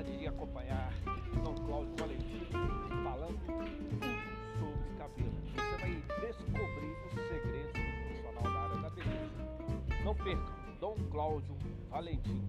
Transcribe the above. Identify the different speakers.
Speaker 1: de acompanhar Dom Cláudio Valentim falando sobre cabelo. Você vai descobrir os segredos do profissional da área da beleza. Não perca, Dom Cláudio Valentim.